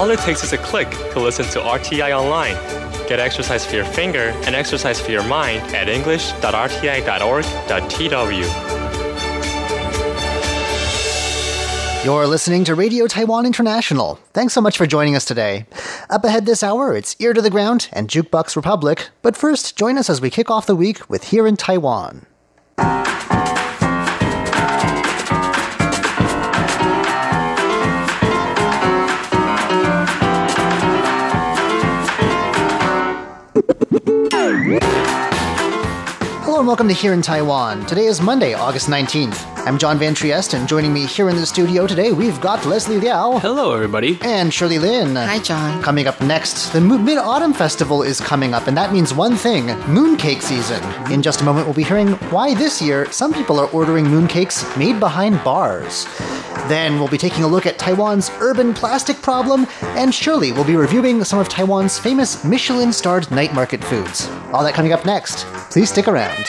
All it takes is a click to listen to RTI online. Get exercise for your finger and exercise for your mind at english.rti.org.tw. You're listening to Radio Taiwan International. Thanks so much for joining us today. Up ahead this hour, it's Ear to the Ground and Jukebox Republic. But first, join us as we kick off the week with Here in Taiwan. And welcome to Here in Taiwan. Today is Monday, August 19th. I'm John Van Trieste, and joining me here in the studio today, we've got Leslie Liao. Hello, everybody. And Shirley Lin. Hi, John. Coming up next, the Mid Autumn Festival is coming up, and that means one thing mooncake season. In just a moment, we'll be hearing why this year some people are ordering mooncakes made behind bars. Then we'll be taking a look at Taiwan's urban plastic problem, and Shirley will be reviewing some of Taiwan's famous Michelin starred night market foods. All that coming up next. Please stick around.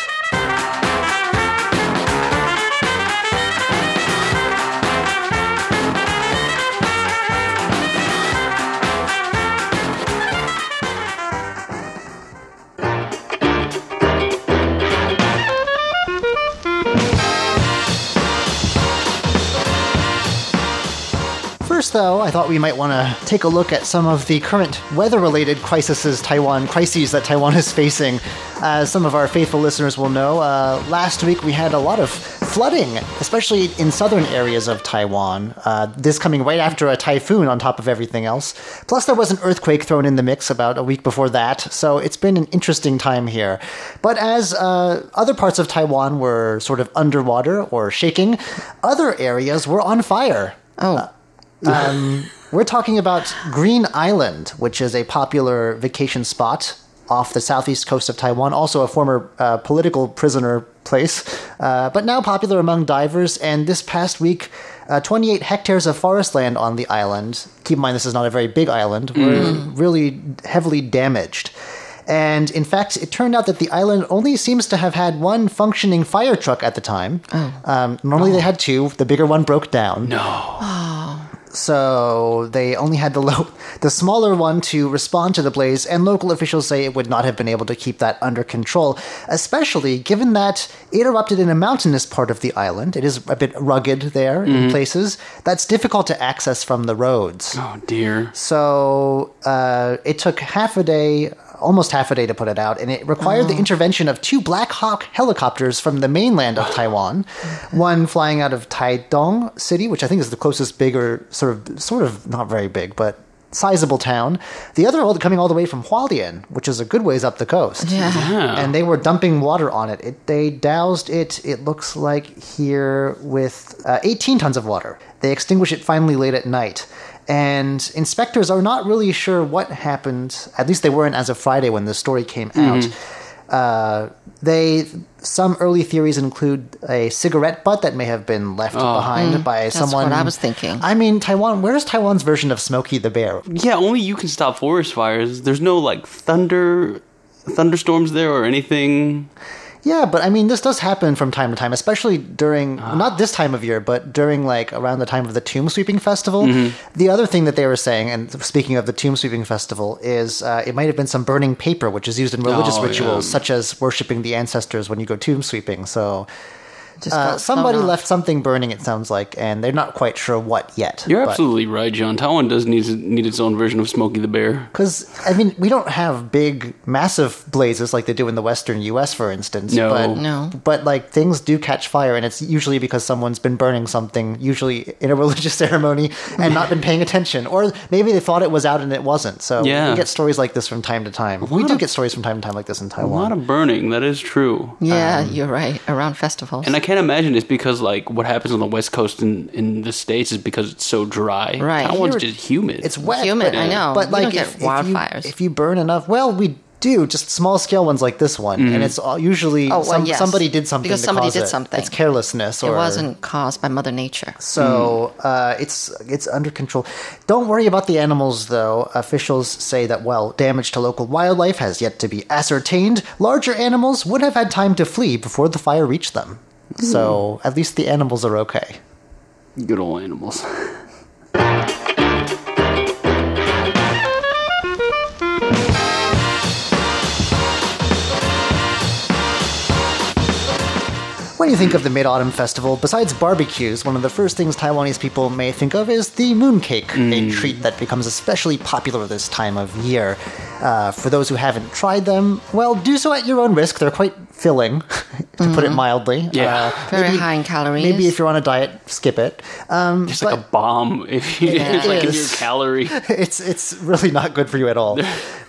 First, though, I thought we might want to take a look at some of the current weather-related crises Taiwan crises that Taiwan is facing. As some of our faithful listeners will know, uh, last week we had a lot of flooding, especially in southern areas of Taiwan. Uh, this coming right after a typhoon, on top of everything else. Plus, there was an earthquake thrown in the mix about a week before that. So it's been an interesting time here. But as uh, other parts of Taiwan were sort of underwater or shaking, other areas were on fire. Oh. Um, we're talking about Green Island, which is a popular vacation spot off the southeast coast of Taiwan, also a former uh, political prisoner place, uh, but now popular among divers. And this past week, uh, 28 hectares of forest land on the island, keep in mind this is not a very big island, were really heavily damaged. And in fact, it turned out that the island only seems to have had one functioning fire truck at the time. Um, normally they had two. The bigger one broke down No. So they only had the low, the smaller one to respond to the blaze, and local officials say it would not have been able to keep that under control, especially given that it erupted in a mountainous part of the island. It is a bit rugged there in places. That's difficult to access from the roads. Oh, dear. So uh, it took half a day, almost half a day to put it out, and it required the intervention of two Black Hawk helicopters from the mainland of Taiwan, one flying out of Taidong City, which I think is the closest bigger, sort of, sort of not very big, but sizable town. The other all coming all the way from Hualien, which is a good ways up the coast. Yeah. Yeah. And they were dumping water on it. it they doused it, it looks like here, with uh, 18 tons of water. They extinguished it finally late at night. And inspectors are not really sure what happened. At least they weren't as of Friday when the story came out. Uh, they some early theories include a cigarette butt that may have been left behind by That's someone. what I was thinking. I mean, Taiwan. Where's Taiwan's version of Smokey the Bear? Yeah, only you can stop forest fires. There's no like thunder, thunderstorms there or anything. Yeah, but I mean, this does happen from time to time, especially during not this time of year, but during like around the time of the Tomb Sweeping Festival. The other thing that they were saying, and speaking of the Tomb Sweeping Festival, is uh, it might have been some burning paper, which is used in religious Oh, rituals, yeah. such as worshiping the ancestors when you go tomb sweeping. So Just uh, somebody off. left something burning. It sounds like, and they're not quite sure what yet. You're absolutely right, John. Taiwan does need need its own version of Smokey the Bear. Because I mean, we don't have big, massive blazes like they do in the Western U.S., for instance. No. but, No. But like things do catch fire, and it's usually because someone's been burning something, usually in a religious ceremony, and not been paying attention, or maybe they thought it was out and it wasn't. So Yeah. we get stories like this from time to time. We do of- get stories from time to time like this in Taiwan. A lot of burning. That is true. Yeah, you're right. Around festivals. And I can't imagine it's because like what happens on the West Coast in, in the states is because it's so dry. Right. Taiwan's Here- just humid. it's wet, Humid, but, I know. But We like don't get if, if you, wildfires. if you burn enough, well, we do just small scale ones like this one, and it's all, usually Oh, well, some, yes. somebody did something Because to somebody cause did it. something. It's carelessness, it wasn't caused by Mother Nature. So uh, it's it's under control. Don't worry about the animals, though. Officials say that while damage to local wildlife has yet to be ascertained, larger animals would have had time to flee before the fire reached them. Mm. So at least the animals are okay. Good old animals. When you think of the Mid Autumn Festival, besides barbecues, one of the first things Taiwanese people may think of is the mooncake, mm. a treat that becomes especially popular this time of year. Uh, for those who haven't tried them, well, do so at your own risk. They're quite filling, to put it mildly. Yeah. Uh, Very maybe- high in calories. Maybe if you're on a diet, skip it. Um, It's like a bomb. If you, it's like in your is. calorie. it's it's really not good for you at all.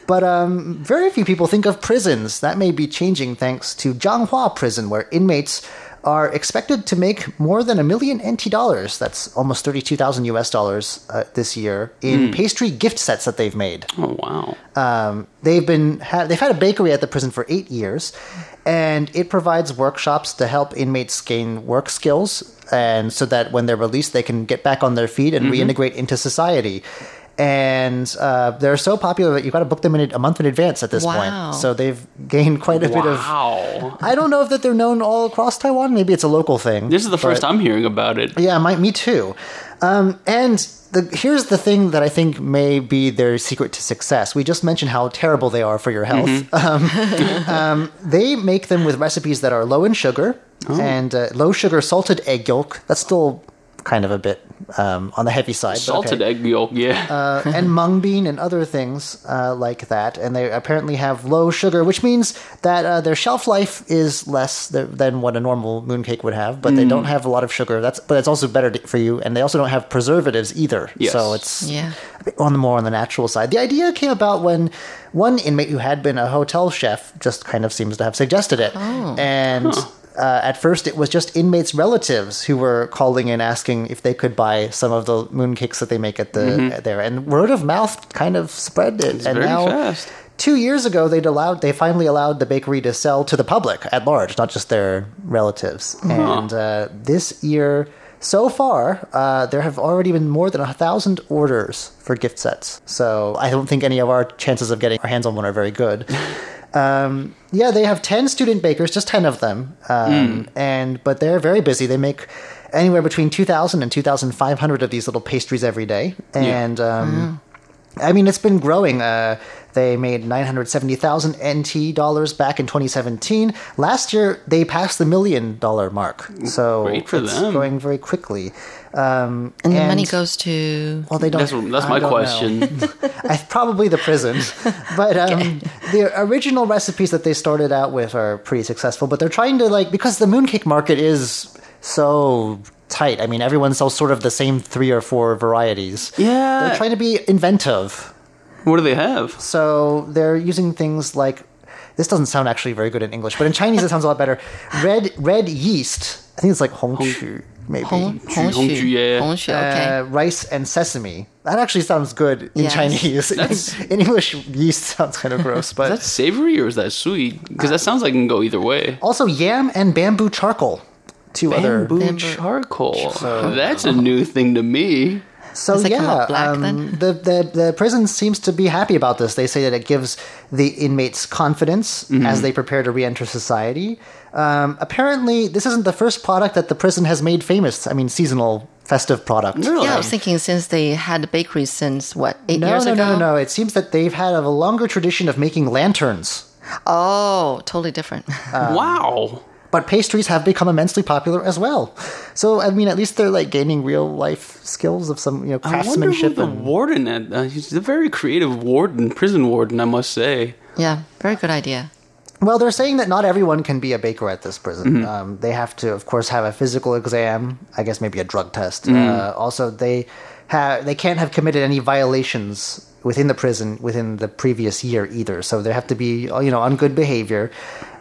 But um, very few people think of prisons. That may be changing thanks to Changhua Prison, where inmates are expected to make more than a million NT dollars. That's almost thirty-two thousand US dollars uh, this year in pastry gift sets that they've made. Oh wow. Um, they've been ha- they've had a bakery at the prison for eight years, and it provides workshops to help inmates gain work skills, and so that when they're released, they can get back on their feet and mm-hmm. reintegrate into society. And uh, they're so popular that you've got to book them in a month in advance at this Wow. point. So they've gained quite a bit of. Wow. I don't know if that they're known all across Taiwan. Maybe it's a local thing. This is the first but- I'm hearing about it. yeah, my, me too. Um, and the, here's the thing that I think may be their secret to success. We just mentioned how terrible they are for your health. Um, um, they make them with recipes that are low in sugar and uh, low sugar salted egg yolk. That's still kind of a bit um, on the heavy side. Salted okay egg yolk, yeah. uh, and mung bean and other things uh, like that. And they apparently have low sugar, which means that uh, their shelf life is less th- than what a normal mooncake would have. But they don't have a lot of sugar. That's but it's also better t- for you. And they also don't have preservatives either. Yes. So it's Yeah. a bit on the more on the natural side. The idea came about when one inmate who had been a hotel chef just kind of seems to have suggested it, and. Uh, at first, it was just inmates' relatives who were calling and asking if they could buy some of the mooncakes that they make at the there, and word of mouth kind of spread it. and very now, fast. two years ago, they'd allowed they finally allowed the bakery to sell to the public at large, not just their relatives. And uh, this year, so far, uh, there have already been more than a thousand orders for gift sets. So I don't think any of our chances of getting our hands on one are very good. Um, yeah, they have ten student bakers, just ten of them, um, and but they're very busy. They make anywhere between 2,000 and 2,500 of these little pastries every day, and um, I mean, it's been growing. Uh, they made 970,000 NT dollars back in 2017. Last year, they passed the million dollar mark. So Great for it's them. growing very quickly. Um, And the money goes to. Well, they don't. That's, that's my don't question. I, probably the prison. but um, the original recipes that they started out with are pretty successful. But they're trying to like because the mooncake market is so tight. I mean, everyone sells sort of the same three or four varieties. Yeah. they're trying to be inventive. What do they have? So they're using things like this doesn't sound actually very good in English, but in Chinese it sounds a lot better. Red red yeast. I think it's like hongqu, maybe. Hong. Hongshu, yeah. Hongshu, okay. Uh, rice and sesame. That actually sounds good in Yes. Chinese. That's- in English, yeast sounds kind of gross, but Is that savory or is that sweet? Because that sounds like it can go either way. also yam and bamboo charcoal. Two other. Bamboo Bamboo. charcoal. That's a new thing to me. So Does yeah, black um, the, the the prison seems to be happy about this. They say that it gives the inmates confidence Mm-hmm. as they prepare to re-enter society. Um, apparently, this isn't the first product that the prison has made famous. I mean, seasonal festive product. Really? Yeah, I was thinking since they had the bakery since what eight No, years no, ago. no, no, no. It seems that they've had a longer tradition of making lanterns. Oh, totally different. Um, wow. But pastries have become immensely popular as well. So I mean, at least they're like gaining real life skills of some you know craftsmanship. I wonder who craftsmanship. the and, warden at. Uh, he's a very creative warden, prison warden, I must say. yeah, very good idea. well, they're saying that not everyone can be a baker at this prison. Mm-hmm. Um, they have to, of course, have a physical exam. I guess maybe a drug test. Mm. Uh, also, they have they can't have committed any violations within the prison within the previous year either. So they have to be you know on good behavior.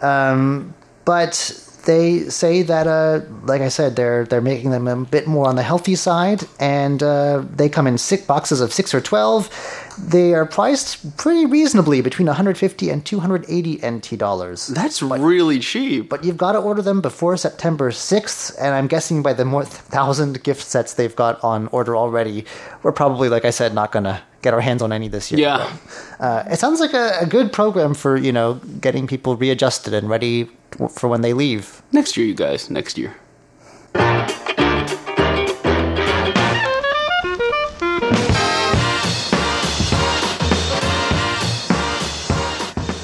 Um, but they say that, uh, like I said, they're they're making them a bit more on the healthy side, and uh, they come in six boxes of six or twelve. They are priced pretty reasonably, between 150 and 280 NT dollars. That's really cheap. But you've got to order them before September 6th, and I'm guessing by the more thousand gift sets they've got on order already, we're probably, like I said, not gonna get our hands on any this year. Yeah. But, uh, it sounds like a, a good program for you know getting people readjusted and ready for when they leave. Next year, you guys. Next year.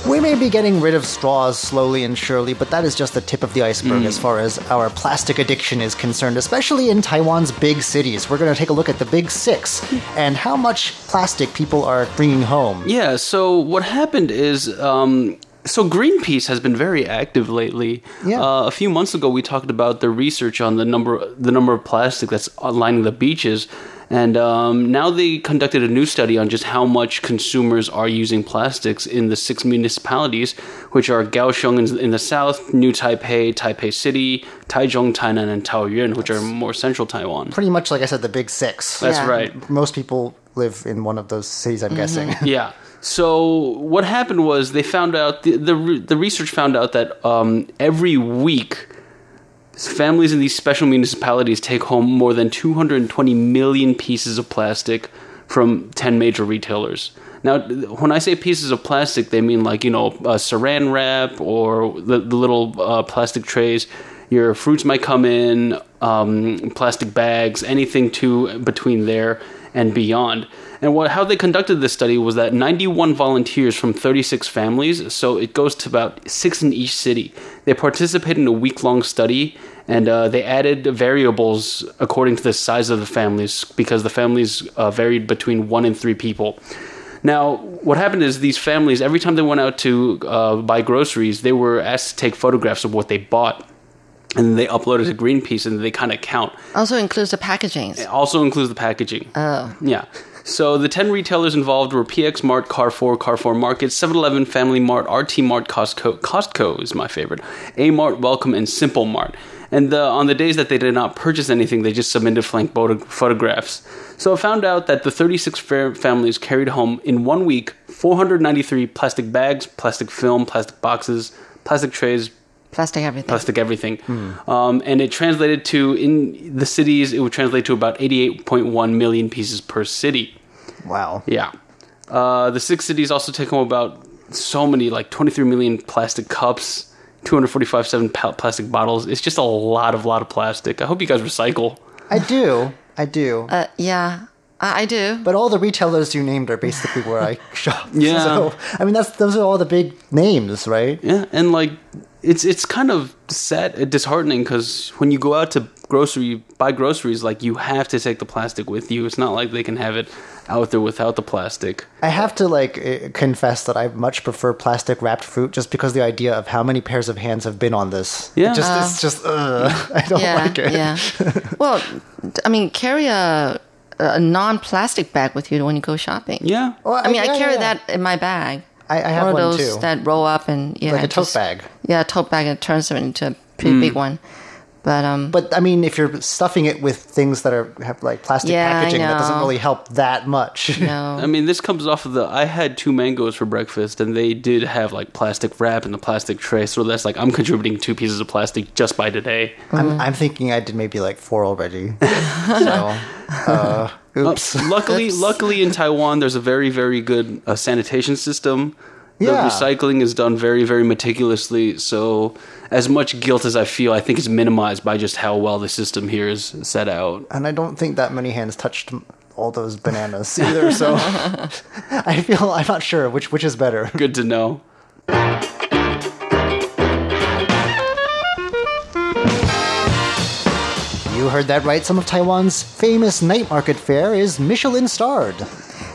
We may be getting rid of straws slowly and surely, but that is just the tip of the iceberg as far as our plastic addiction is concerned, especially in Taiwan's big cities. We're going to take a look at the big six and how much plastic people are bringing home. Yeah, so what happened is. Um, so Greenpeace has been very active lately. Yeah. Uh, a few months ago, we talked about the research on the number the number of plastic that's lining the beaches, and um, now they conducted a new study on just how much consumers are using plastics in the six municipalities, which are Kaohsiung in, in the south, New Taipei, Taipei City, Taichung, Tainan, and Taoyuan, which are more central Taiwan. Pretty much, like I said, the big six. That's Yeah. right. Most people live in one of those cities, I'm guessing. Yeah. So what happened was they found out the the, the research found out that um, every week families in these special municipalities take home more than 220 million pieces of plastic from 10 major retailers. Now, when I say pieces of plastic, they mean like you know uh, saran wrap or the, the little uh, plastic trays. Your fruits might come in, um, plastic bags, anything to between there and beyond. And what how they conducted this study was that 91 volunteers from 36 families, so it goes to about six in each city. They participated in a week long study, and uh, they added variables according to the size of the families because the families uh, varied between one and three people. Now, what happened is these families, every time they went out to uh, buy groceries, they were asked to take photographs of what they bought. And they upload it to Greenpeace and they kind of count. Also includes the packaging. It also includes the packaging. Oh. Yeah. So the 10 retailers involved were PX Mart, Carrefour, Carrefour Market, 7-Eleven, Family Mart, RT Mart, Costco. Costco is my favorite. A Mart, Wellcome, and Simple Mart. And uh, on the days that they did not purchase anything, they just submitted photo- photographs. So I found out that the 36 fa- families carried home in one week 493 plastic bags, plastic film, plastic boxes, plastic trays, Plastic everything. plastic everything. Um, and it translated to, in the cities, it would translate to about 88.1 million pieces per city. Wow. Yeah. Uh, the six cities also take home about so many, like 23 million plastic cups, 245 seven pa- plastic bottles. It's just a lot of, lot of plastic. I hope you guys recycle. I do. I do. Uh, yeah, I, I do. But all the retailers you named are basically where I shop. Yeah. So I mean, that's those are all the big names, right? Yeah, and like it's it's kind of sad, and disheartening because when you go out to grocery buy groceries, like you have to take the plastic with you. It's not like they can have it out there without the plastic. I have to like confess that I much prefer plastic wrapped fruit just because the idea of how many pairs of hands have been on this. It Yeah. just it's uh, just uh, ugh, I don't yeah, like it. yeah. well, I mean, carry a a non-plastic bag with you when you go shopping. Yeah. Well, I mean, yeah, I carry yeah. that in my bag. I, I have one one, of those too. that roll up and yeah, Like a tote just- bag. Yeah, a tote bag and turns them into a pretty mm. big one. But um, But I mean, if you're stuffing it with things that are have like plastic Yeah, packaging, that doesn't really help that much. no. I mean, this comes off of the. I had two mangoes for breakfast, and they did have like plastic wrap in the plastic tray. So that's like I'm contributing two pieces of plastic just by today. I'm, I'm thinking I did maybe like four already. so, uh, oops. Uh, luckily, Oops. luckily in Taiwan, there's a very, very good uh, sanitation system. The Yeah. recycling is done very, very meticulously. So, as much guilt as I feel, I think is minimized by just how well the system here is set out. and I don't think that many hands touched all those bananas either. So I feel I'm not sure which which is better. Good to know. You heard that right. Some of Taiwan's famous night market fare is Michelin starred.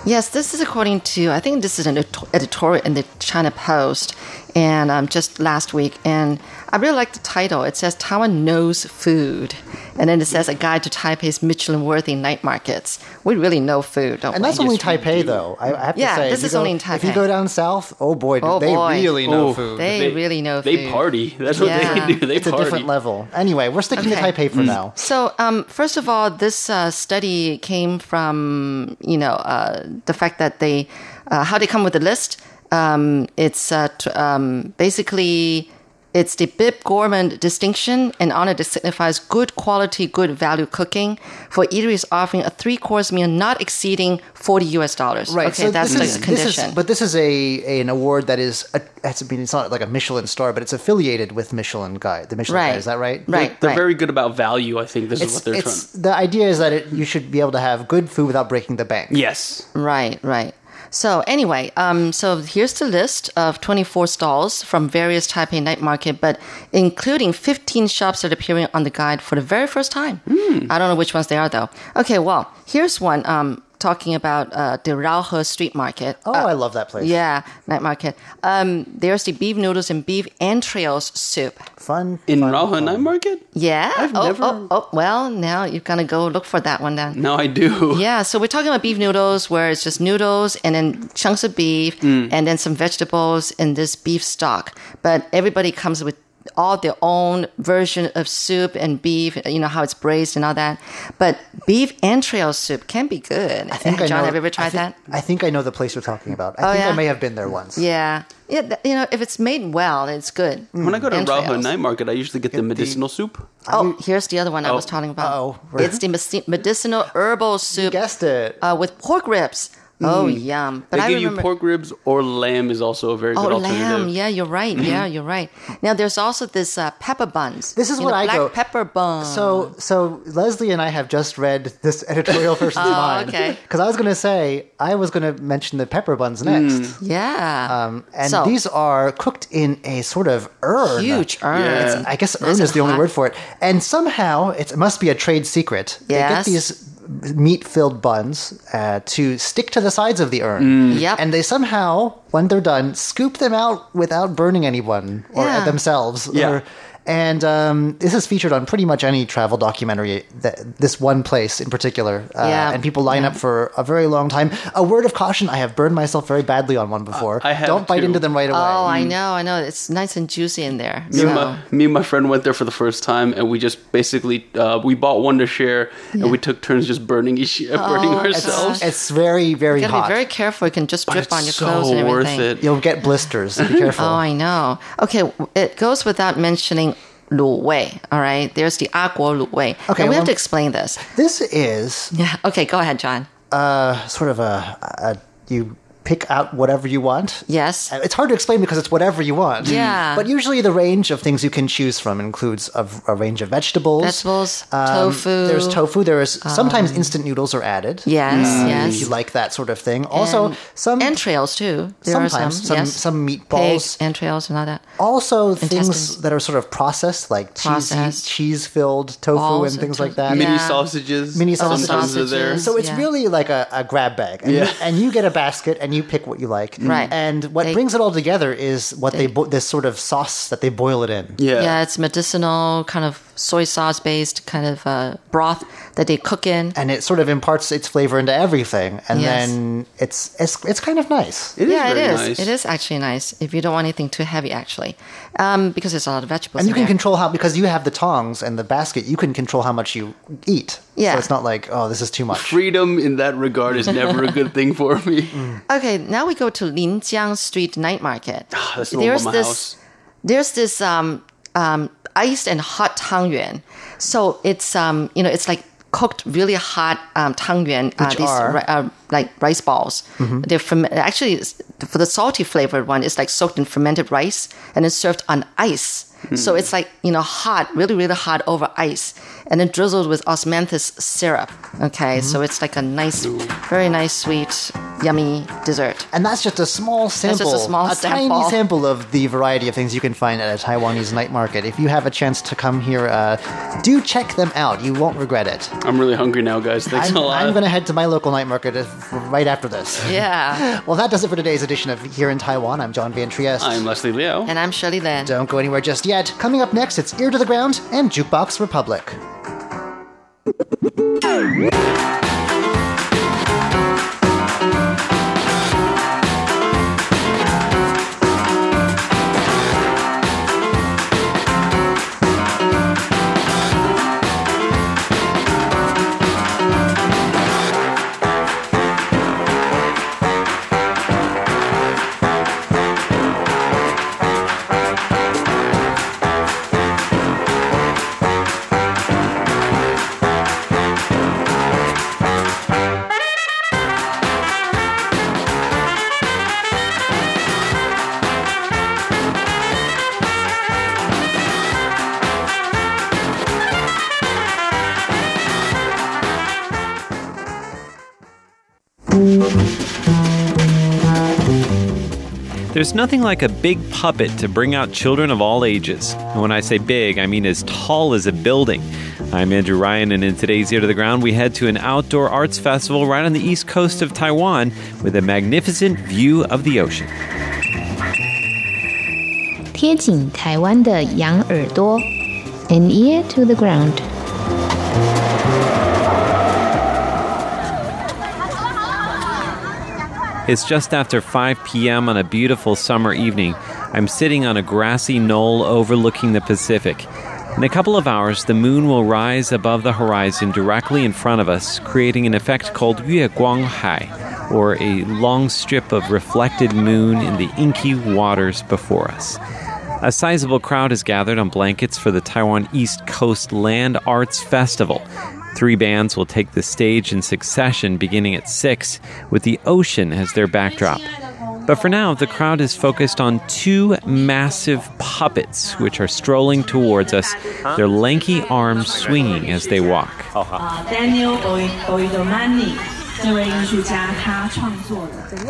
Yes, this is according to, I think this is an editorial in the China Post, and um, just last week. And I really like the title. It says Taiwan knows food. And then it says a guide to Taipei's Michelin worthy night markets. We really know food, don't And we? that's only Taipei, do. though. I, I have Yeah, to say, this is go- only in Taipei. If you go down south, oh boy, do Oh, they boy. really know Oh, food. They really know food. They food. party. That's what Yeah. they do. They it's a different level. Anyway, we're sticking to Taipei for now. So, um, first of all, this uh, study came from you know uh, the fact that they uh, how they come with the list. Um, it's uh, t- um, basically it's the Bib Gourmand distinction, an honor that signifies good quality, good value cooking for eateries offering a three course meal not exceeding forty U.S. dollars. Right. Okay, so that's this the is, condition. This is, but this is a, a- an award that is a, it's, I mean it's not like a Michelin star, but it's affiliated with Michelin Guide. The Michelin Right. Guide, is that right? Right. They're very good about value. I think this is what they're it's trying. the idea is that it, you should be able to have good food without breaking the bank. Yes. Right, right. So anyway, um, so here's the list of 24 stalls from various Taipei night market, but including 15 shops that are appearing on the guide for the very first time. I don't know which ones they are though. Okay, well, here's one um, talking about uh, the Raohe Street Market. Oh, I love that place. Yeah, night market. Um, there's the beef noodles and beef entrails soup. Fun. In fun, Raohe fun. Night Market? Yeah. I've oh, never- oh, oh, well, now you're gonna go look for that one then. No, I do. Yeah, so we're talking about beef noodles where it's just noodles and then chunks of beef and then some vegetables in this beef stock. But everybody comes with all their own version of soup and beef, you know, how it's braised and all that. But beef entrail soup can be good. I think I John, know- have you ever I tried think- that? I think I know the place you're talking about. I Oh, think I may have been there once. Yeah. Yeah, you know, if it's made well, it's good. When I go to Entrails. Raohe Night Market, I usually get the the- medicinal soup. Oh, here's the other one I was Oh. talking about. Uh-oh. It's the medicinal herbal soup Guessed it. uh, with pork ribs. Oh, yum. But They I give remember you pork ribs or lamb is also a very Oh, good alternative. lamb. Yeah, you're right. Yeah, you're right. Now, there's also this uh, pepper buns. This is You what know, I black go- pepper buns. So, so Leslie and I have just read this editorial versus mine. Oh, okay. Because I was going to say I was going to mention the pepper buns next. yeah. Um, and So- these are cooked in a sort of urn. huge urn. Yeah. I guess urn Nice is and the only word for it. And somehow it must be a trade secret. They get Yes. These meat-filled buns uh, to stick to the sides of the urn. Yep. And they somehow, when they're done, scoop them out without burning anyone or Yeah. themselves. Yeah. Or- and um, this is featured on pretty much any travel documentary. That this one place in particular, uh, Yeah. and people line up for a very long time. A word of caution: I have burned myself very badly on one before. I have Don't bite too. into them right away. oh, I know, I know. It's nice and juicy in there. Me, So. and my, me and my friend went there for the first time, and we just basically uh, we bought one to share, and we took turns just burning each uh, burning Oh, it's- ourselves. It's very, very you gotta hot. be very careful. It can just drip it's on your so clothes and worth everything. it. You'll get blisters. Be careful. Oh, I know. Okay, it goes without mentioning lu wei. All right, there's the agua lu wei. Okay, and we have to explain this. this is Yeah. Okay, go ahead, John. uh, sort of a, a you pick out whatever you want. Yes. Uh, It's hard to explain because it's whatever you want. Yeah. But usually the range of things you can choose from includes a, a range of vegetables. Vegetables, Um, tofu. There's tofu. There is sometimes instant noodles are added. Yes, uh, yes. If you like that sort of thing. Also, And some entrails too. There are sometimes some, some yes. some Pig meatballs. entrails and all that. Also, things that are sort of processed, like cheese Processed. cheese filled tofu Balls and things and like that. Mini Yeah. sausages. Mini sausages. Sometimes they're there. Sausages. So it's Yeah. really like a, a grab bag, and, Yeah. you, and you get a basket and you pick what you like. Right. And what They- brings it all together is what they, bo- this sort of sauce that they boil it in. Yeah. Yeah, it's medicinal, kind of soy sauce based kind of uh, broth that they cook in. And it sort of imparts its flavor into everything, and Yes. then it's it's it's kind of nice. It is yeah, it very is. nice. It is actually nice if you don't want anything too heavy, actually, um, because there's a lot of vegetables. And you in can there. control how because you have the tongs and the basket. You can control how much you eat. Yeah. So it's not like oh, this is too much. Freedom in that regard is never a good thing for me. Okay, now we go to Linjiang Street Night Market. That's the one by my this, house. there's this um, um, iced and hot tangyuan. So it's um, you know, it's like cooked really hot um, tangyuan. Uh, these ri- uh, like rice balls. They're ferm- actually for the salty flavored one. It's like soaked in fermented rice and then served on ice. So it's like you know hot, really really hot over ice, and then drizzled with osmanthus syrup. Okay, so it's like a nice, very nice, sweet, yummy dessert. And that's just a small sample, just a small tiny sample. sample of the variety of things you can find at a Taiwanese night market. If you have a chance to come here, uh, do check them out. You won't regret it. I'm really hungry now, guys. Thanks I'm, a lot. I'm going to head to my local night market right after this. Yeah. Well, that does it for today's edition of Here in Taiwan. I'm John Van Trieste. I'm Leslie Liao. And I'm Shirley Lin. Don't go anywhere just yet. Coming up next, it's Ear to the Ground and Jukebox Republic. There's nothing like a big puppet to bring out children of all ages. And when I say big, I mean as tall as a building. I'm Andrew Ryan, and in today's Ear to the Ground, we head to an outdoor arts festival right on the east coast of Taiwan with a magnificent view of the ocean. 贴紧台湾的羊耳朵，an ear to the ground。 It's just after 5 p.m. on a beautiful summer evening. I'm sitting on a grassy knoll overlooking the Pacific. In a couple of hours, the moon will rise above the horizon directly in front of us, creating an effect called Yue Guang Hai, or a long strip of reflected moon in the inky waters before us. A sizable crowd has gathered on blankets for the Taiwan East Coast Land Arts Festival. Three bands will take the stage in succession beginning at 6, with the ocean as their backdrop. But for now, the crowd is focused on two massive puppets which are strolling towards us, their lanky arms swinging as they walk. Uh, Daniel Poidomani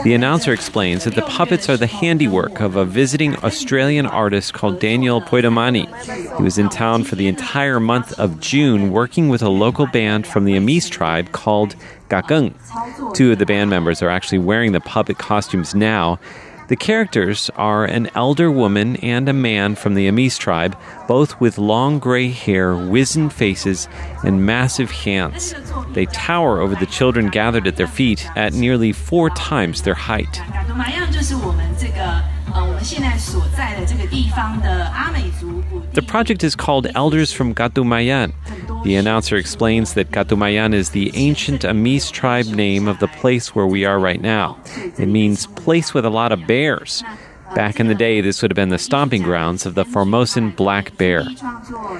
The announcer explains that the puppets are the handiwork of a visiting Australian artist called Daniel Poidomani. He was in town for the entire month of June working with a local band from the Amis tribe called Gakeng. Two of the band members are actually wearing the puppet costumes now. The characters are an elder woman and a man from the Amis tribe, both with long gray hair, wizened faces, and massive hands. They tower over the children gathered at their feet at nearly four times their height. The project is called Elders from Gatumayan the announcer explains that Katumayan is the ancient Amis tribe name of the place where we are right now. It means place with a lot of bears. Back in the day, this would have been the stomping grounds of the Formosan black bear.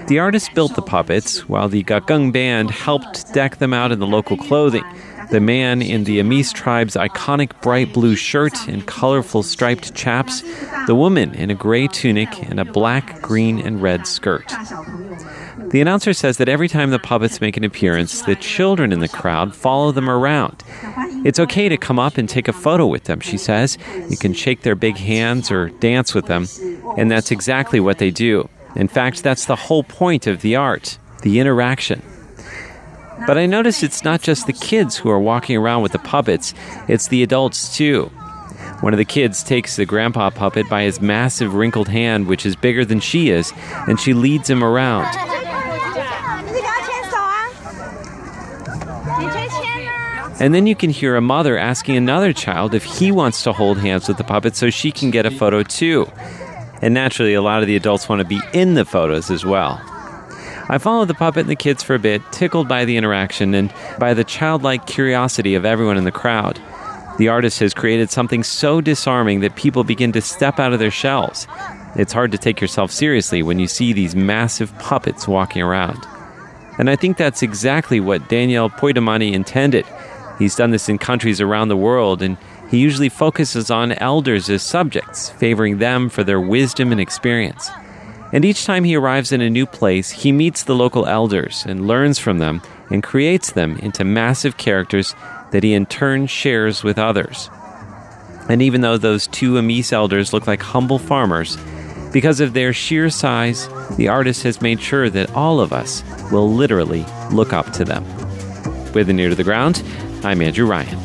The artist built the puppets, while the Gakung band helped deck them out in the local clothing. The man in the Amis tribe's iconic bright blue shirt and colorful striped chaps, the woman in a gray tunic and a black, green, and red skirt. The announcer says that every time the puppets make an appearance, the children in the crowd follow them around. It's okay to come up and take a photo with them, she says. You can shake their big hands or dance with them, and that's exactly what they do. In fact, that's the whole point of the art the interaction. But I notice it's not just the kids who are walking around with the puppets, it's the adults too. One of the kids takes the grandpa puppet by his massive wrinkled hand, which is bigger than she is, and she leads him around. And then you can hear a mother asking another child if he wants to hold hands with the puppet so she can get a photo too. And naturally, a lot of the adults want to be in the photos as well. I followed the puppet and the kids for a bit, tickled by the interaction and by the childlike curiosity of everyone in the crowd. The artist has created something so disarming that people begin to step out of their shells. It's hard to take yourself seriously when you see these massive puppets walking around. And I think that's exactly what Daniel Poidomani intended. He's done this in countries around the world, and he usually focuses on elders as subjects, favoring them for their wisdom and experience. And each time he arrives in a new place, he meets the local elders and learns from them and creates them into massive characters that he in turn shares with others. And even though those two Amis elders look like humble farmers, because of their sheer size, the artist has made sure that all of us will literally look up to them. With an ear to the ground, I'm Andrew Ryan.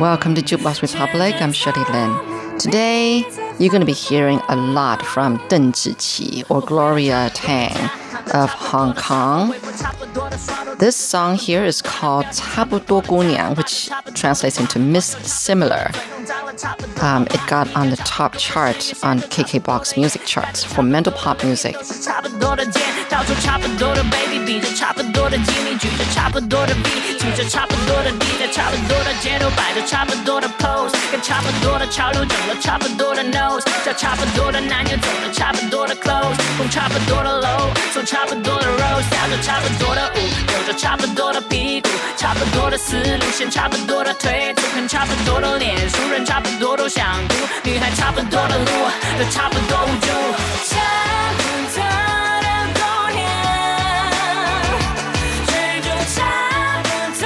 Welcome to Jukebox Republic. I'm Shirley Lin. Today, you're going to be hearing a lot from Deng Ziqi or Gloria Tang of Hong Kong. This song here is called 差不多姑娘, which translates into Miss Similar. Um, it got on the top chart on KKBox music charts for mental pop music. 差不多的路，女孩差不多的路，都差不多走。差不多的姑娘，着差不多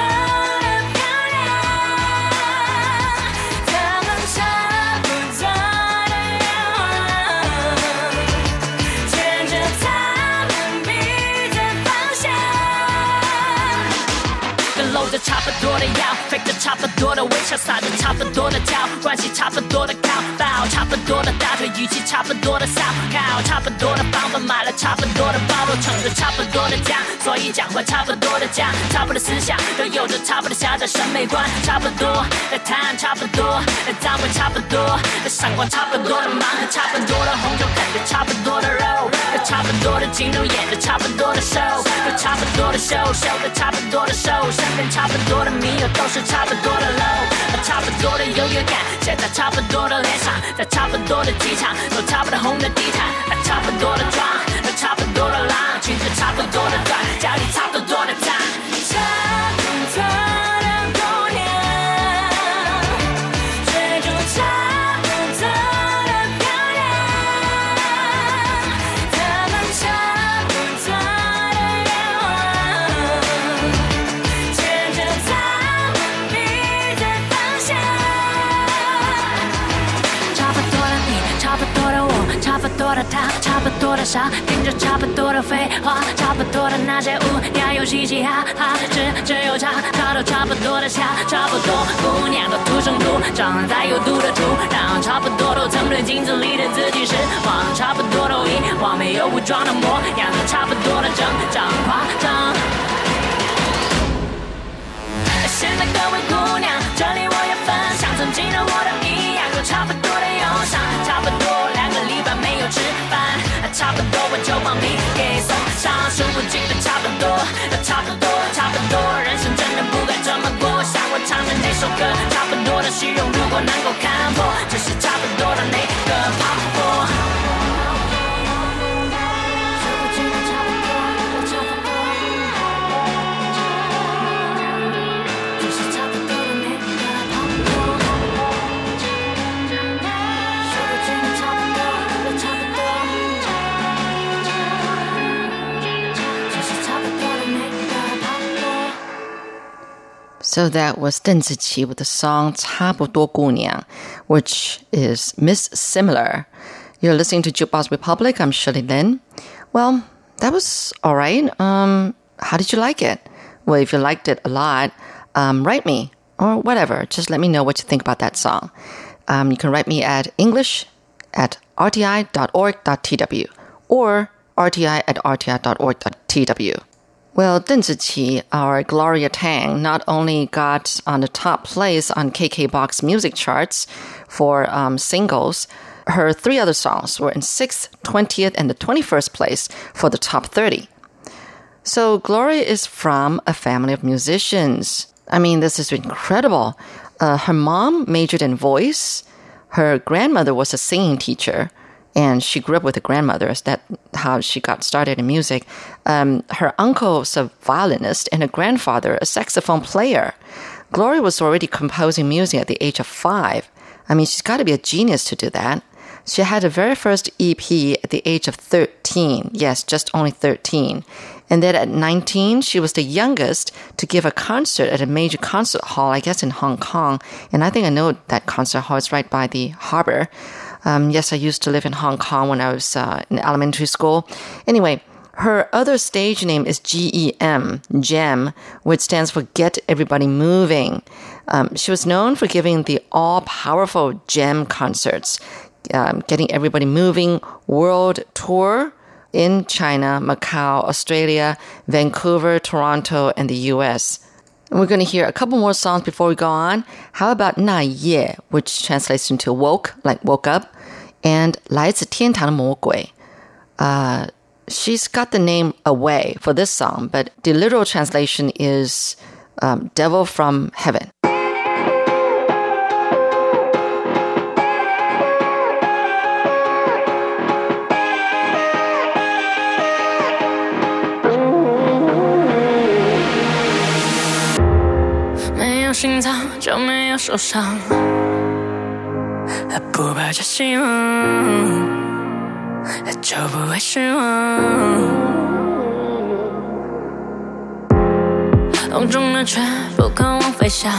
的漂亮，他们差不多的，牵着们方向。差不多的样，配着差不多的微笑，撒着差不多的。关系差不多的，差不多的大腿，语气差不多的骚，靠差不多的房本，买了差不多的包，都撑着差不多的家，所以讲话差不多的家，差不多的思想，都有着差不多狭窄审美观，差不多的谈差不多，的脏味差不多，的闪光差不多的盲，喝差不多的红酒，啃着差不多的肉，和差不多的金融，演着差不多的 show，有差不多的秀，秀着差不多的瘦，身边差不多的迷友都是差不多的 low，差不多的优越感写在差不多的脸上，差不多的机场，走差不多红的地毯，差不多的妆，差不多的浪，裙子差不多的短，家里差不多的脏，多的傻，听着差不多的废话，差不多的那些乌鸦又嘻嘻哈哈，只只有差，他都差不多的瞎，差不多姑娘都土生土长在有毒的土壤，差不多都曾对镜子里的自己失望，差不多都遗忘没有武装的模样，差不多的挣扎夸张。现在各位姑娘，这里我也分享，曾经的我的 So that was Deng Ziqi with the song 差不多姑娘, which is Miss Similar. You're listening to Jukebox Republic. I'm Shirley Lin. Well, that was all right. Um, how did you like it? Well, if you liked it a lot, um, write me or whatever. Just let me know what you think about that song. Um, you can write me at english at rti.org.tw or rti at rti.org.tw. Well, Deng Ziqi, our Gloria Tang, not only got on the top place on KKBox music charts for um, singles, her three other songs were in 6th, 20th, and the 21st place for the top 30. So Gloria is from a family of musicians. I mean, this is incredible. Uh, her mom majored in voice. Her grandmother was a singing teacher, and she grew up with a grandmother. Is that how she got started in music? Um, her uncle was a violinist, and her grandfather a saxophone player. Gloria was already composing music at the age of five. I mean, she's got to be a genius to do that. She had her very first EP at the age of 13. Yes, just only 13. And then at 19, she was the youngest to give a concert at a major concert hall, I guess in Hong Kong. And I think I know that concert hall is right by the harbor. Um, yes, I used to live in Hong Kong when I was uh, in elementary school. Anyway, her other stage name is GEM, GEM, which stands for Get Everybody Moving. Um, she was known for giving the all powerful GEM concerts, um, Getting Everybody Moving World Tour in China, Macau, Australia, Vancouver, Toronto, and the US. And we're going to hear a couple more songs before we go on. How about Na Ye, which translates into woke, like woke up? and 来自天堂的魔鬼. Uh, she's got the name away for this song, but the literal translation is um, devil from heaven. Mm -hmm. 不抱着希望，就不会失望。风中的全部渴望飞翔，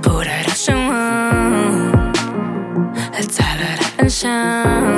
不得到声望，再不得安详。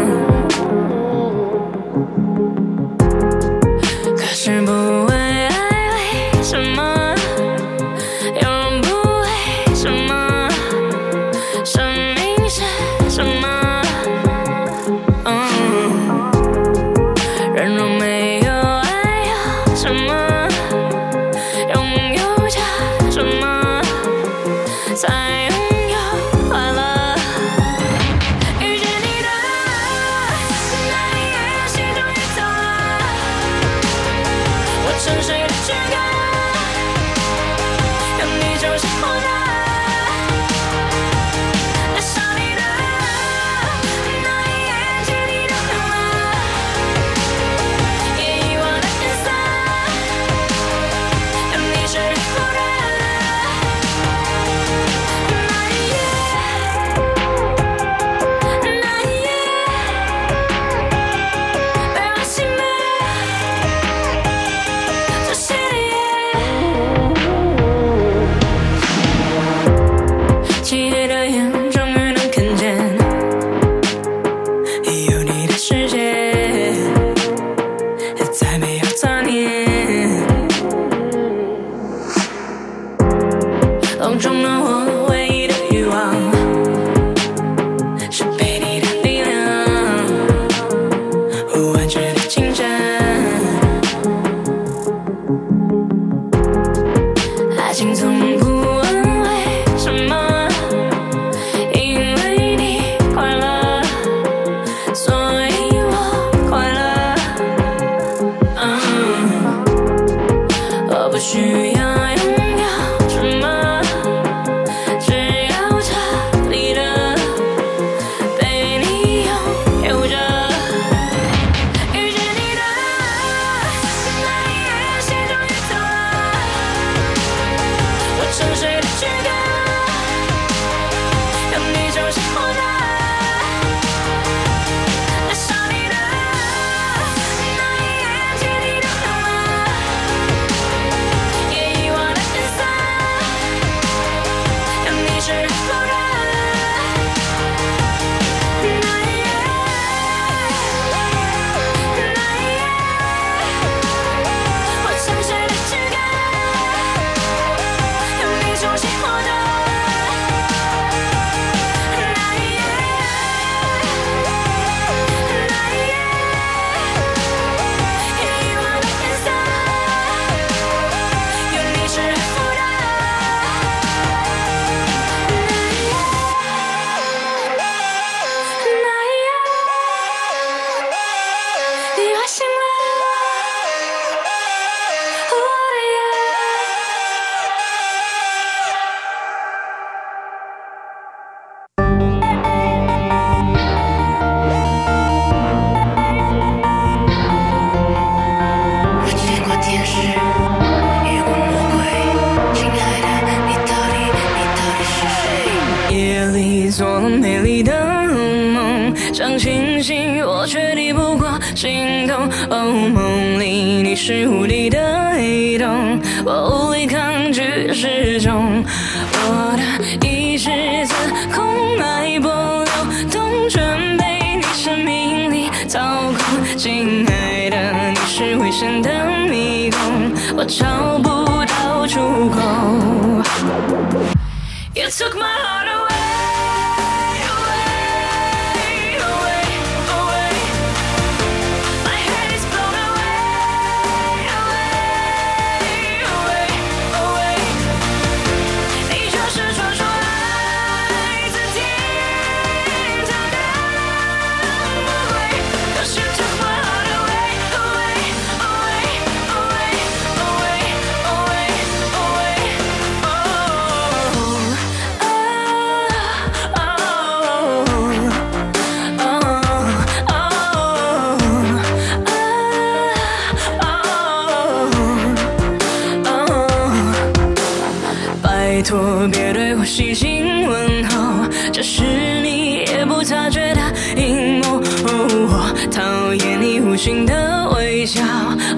拜托别对我细心问候，这是你也不察觉的阴谋。我讨厌你无心的微笑，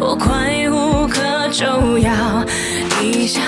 我快无可救药。你想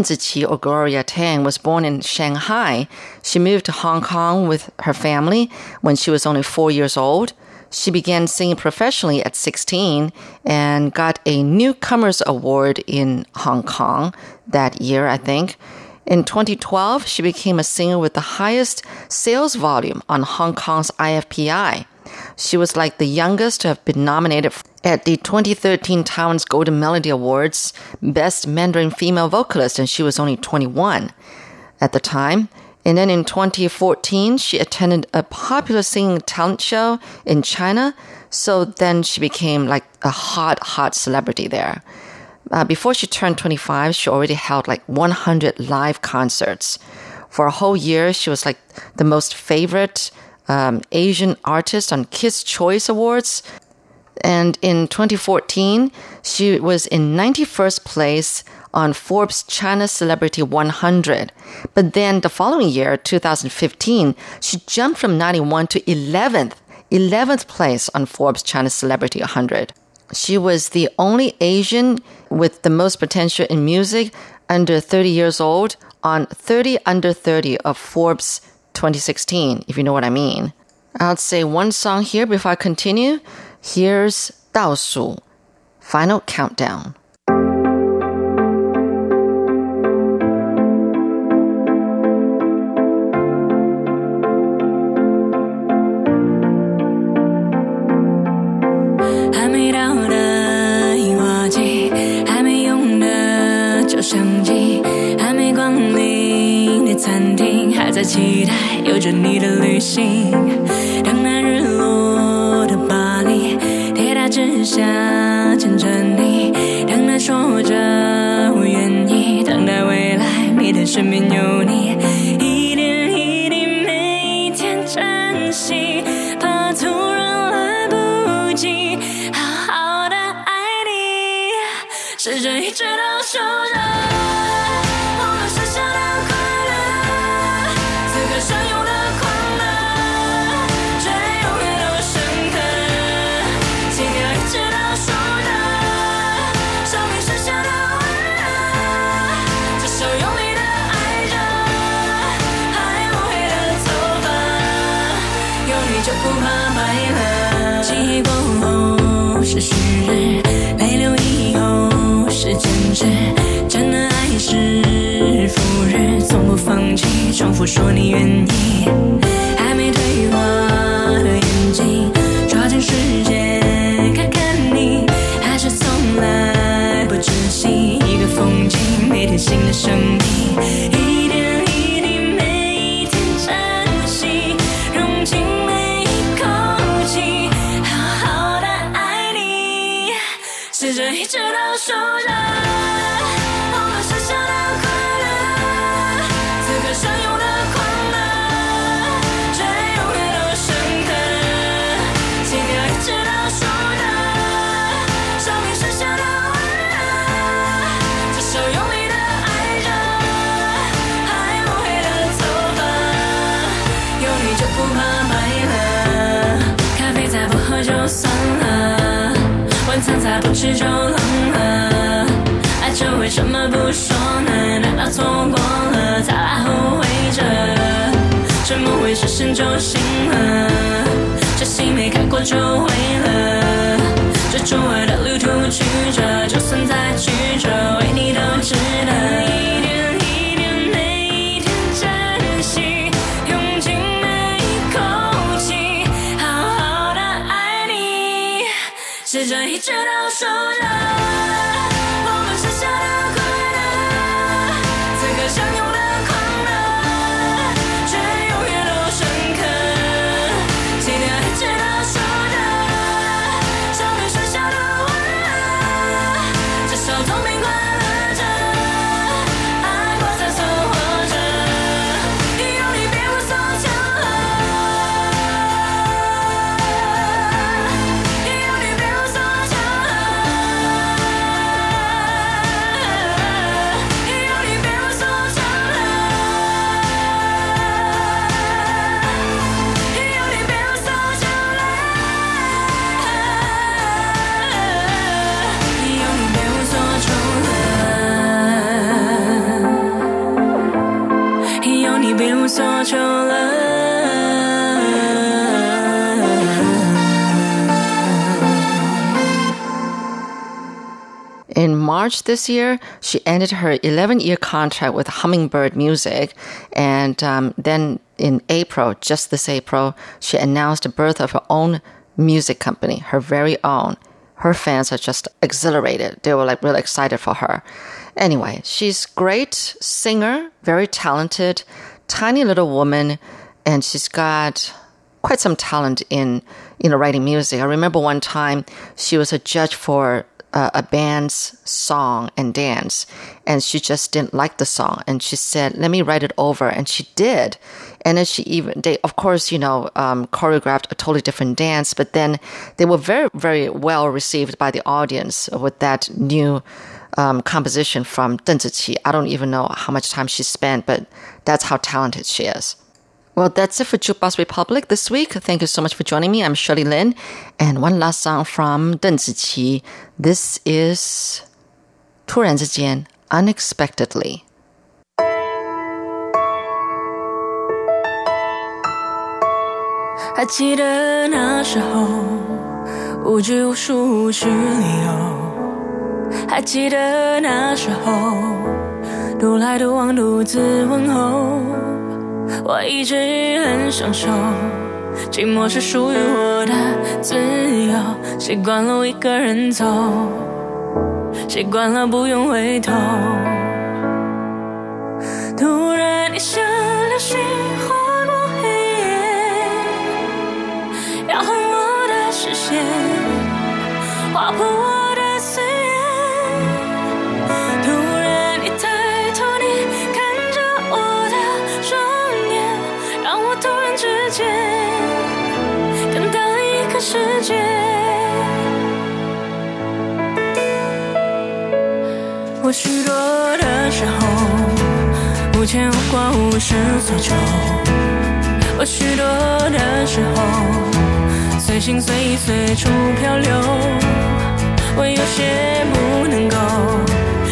Deng Ziqi or Gloria Tang was born in Shanghai. She moved to Hong Kong with her family when she was only four years old. She began singing professionally at 16 and got a Newcomers Award in Hong Kong that year, I think. In 2012, she became a singer with the highest sales volume on Hong Kong's IFPI. She was like the youngest to have been nominated at the 2013 Taiwan's Golden Melody Awards Best Mandarin Female Vocalist, and she was only 21 at the time. And then in 2014, she attended a popular singing talent show in China. So then she became like a hot, hot celebrity there. Uh, before she turned 25, she already held like 100 live concerts. For a whole year, she was like the most favorite um, Asian artist on Kids' Choice Awards. And in 2014, she was in 91st place on Forbes China Celebrity 100. But then the following year, 2015, she jumped from 91 to 11th, 11th place on Forbes China Celebrity 100. She was the only Asian with the most potential in music under 30 years old on 30 under 30 of Forbes 2016, if you know what I mean. I'll say one song here before I continue. Here's 倒数, Final Countdown. 在期待有着你的旅行。等待日落的巴黎，铁塔之下牵着你，等待说着我愿意，等待未来，你的身边有我说你愿意。就算了，晚餐再不吃就冷了。爱着为什么不说呢？难道错过了才来后悔着？沉默会实现就行了，这戏没看过就会了。这周围的旅途曲折，就算再曲折，为你都值得。一点，shut out show loud. In March this year, she ended her 11 year contract with Hummingbird Music. And um, then in April, just this April, she announced the birth of her own music company, her very own. Her fans are just exhilarated. They were like really excited for her. Anyway, she's great singer, very talented, tiny little woman, and she's got quite some talent in you know writing music. I remember one time she was a judge for uh, a band's song and dance, and she just didn't like the song, and she said, "Let me write it over," and she did. And then she even they of course you know um, choreographed a totally different dance, but then they were very very well received by the audience with that new. Um, composition from Deng. I don't even know how much time she spent, but that's how talented she is. Well, that's it for Jukebox Republic this week. Thank you so much for joining me. I'm Shirley Lin. And one last song from Deng Ziqi. This is 突然之间 Unexpectedly. 我一直很享受，寂寞是属于我的自由。习惯了一个人走，习惯了不用回头。突然你像流星划过黑夜，摇晃我的视线，划破我许多的时候，无牵无挂，无事所求。我许多的时候，随心随意随处漂流。我有些不能够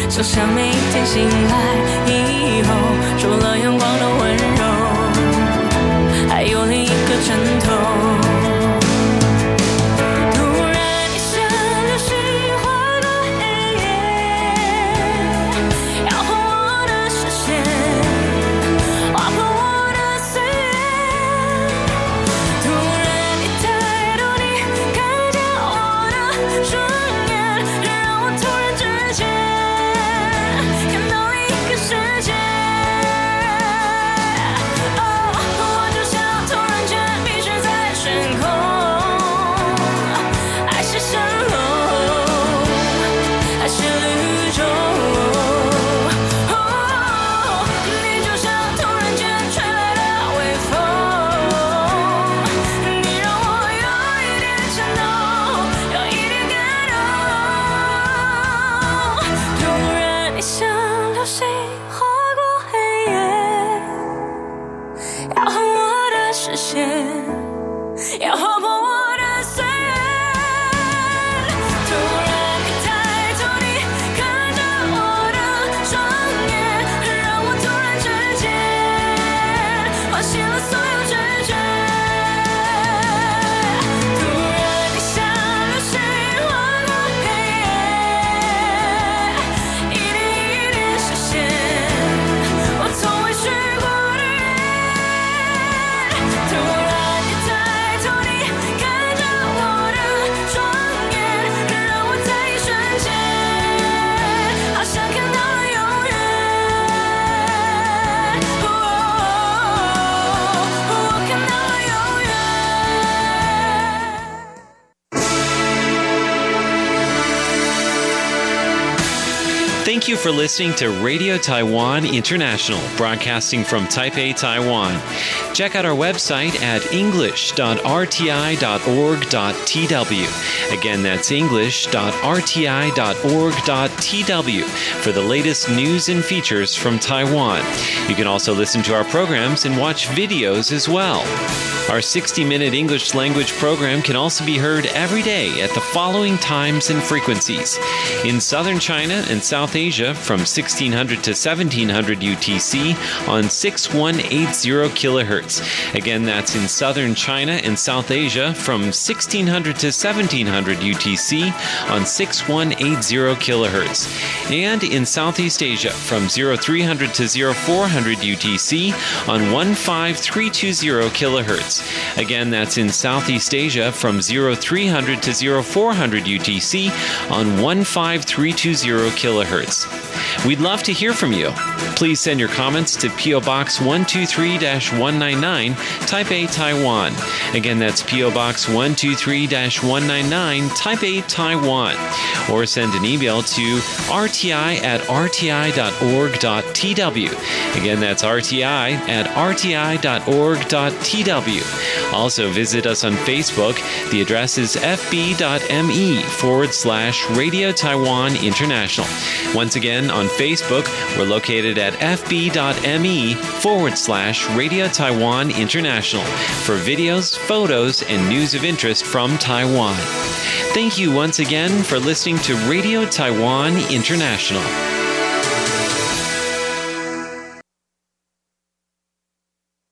想象每天醒来以后，除了阳光的温柔，还有另一个枕头。Listening to Radio Taiwan International, broadcasting from Taipei, Taiwan. Check out our website at english.rti.org.tw. Again, that's english.rti.org.tw for the latest news and features from Taiwan. You can also listen to our programs and watch videos as well. Our 60 minute English language program can also be heard every day at the following times and frequencies. In southern China and South Asia from 1600 to 1700 UTC on 6180 kilohertz. Again, that's in southern China and South Asia from 1600 to 1700 UTC on 6180 kilohertz. And in Southeast Asia from 0300 to 0400 UTC on 15320 kilohertz. Again, that's in Southeast Asia from 0300 to 0400 UTC on 15320 kilohertz. We'd love to hear from you. Please send your comments to PO Box 123 199, Taipei, Taiwan. Again, that's PO Box 123 199, Taipei, Taiwan. Or send an email to rti at rti.org.tw. Again, that's rti at rti.org.tw. Also, visit us on Facebook. The address is fb.me forward slash Radio Taiwan International. Once again, on Facebook, we're located at fb.me forward slash Radio Taiwan International for videos, photos, and news of interest from Taiwan. Thank you once again for listening to Radio Taiwan International.